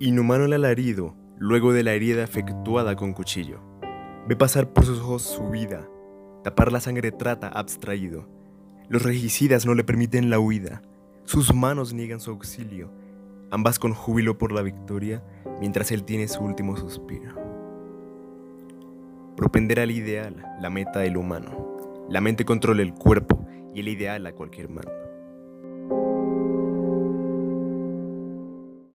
Inhumano el alarido, luego de la herida efectuada con cuchillo. Ve pasar por sus ojos su vida, tapar la sangre trata abstraído. Los regicidas no le permiten la huida, sus manos niegan su auxilio, ambas con júbilo por la victoria, mientras él tiene su último suspiro. Propender al ideal, la meta del humano. La mente controla el cuerpo y el ideal a cualquier mano.